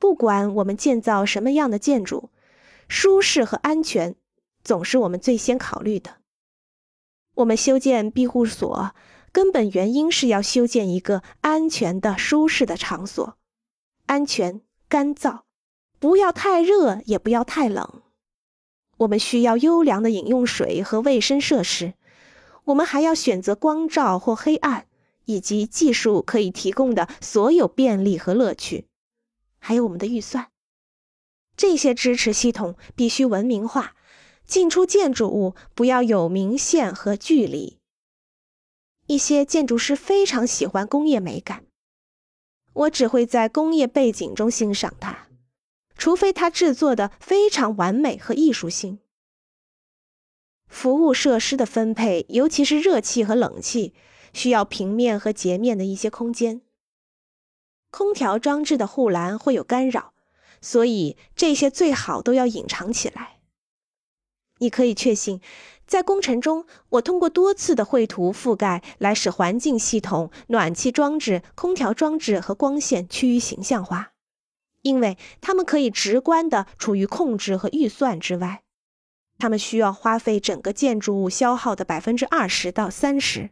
不管我们建造什么样的建筑，舒适和安全总是我们最先考虑的。我们修建庇护所，根本原因是要修建一个安全的、舒适的场所，安全、干燥，不要太热，也不要太冷。我们需要优良的饮用水和卫生设施。我们还要选择光照或黑暗，以及技术可以提供的所有便利和乐趣，还有我们的预算。这些支持系统必须文明化。进出建筑物不要有明线和距离。一些建筑师非常喜欢工业美感，我只会在工业背景中欣赏它，除非它制作的非常完美和艺术性。服务设施的分配，尤其是热气和冷气，需要平面和截面的一些空间。空调装置的护栏会有干扰，所以这些最好都要隐藏起来。你可以确信，在工程中，我通过多次的绘图覆盖来使环境系统、暖气装置、空调装置和光线趋于形象化，因为它们可以直观地处于控制和预算之外。它们需要花费整个建筑物消耗的百分之二十到三十。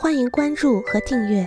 欢迎关注和订阅，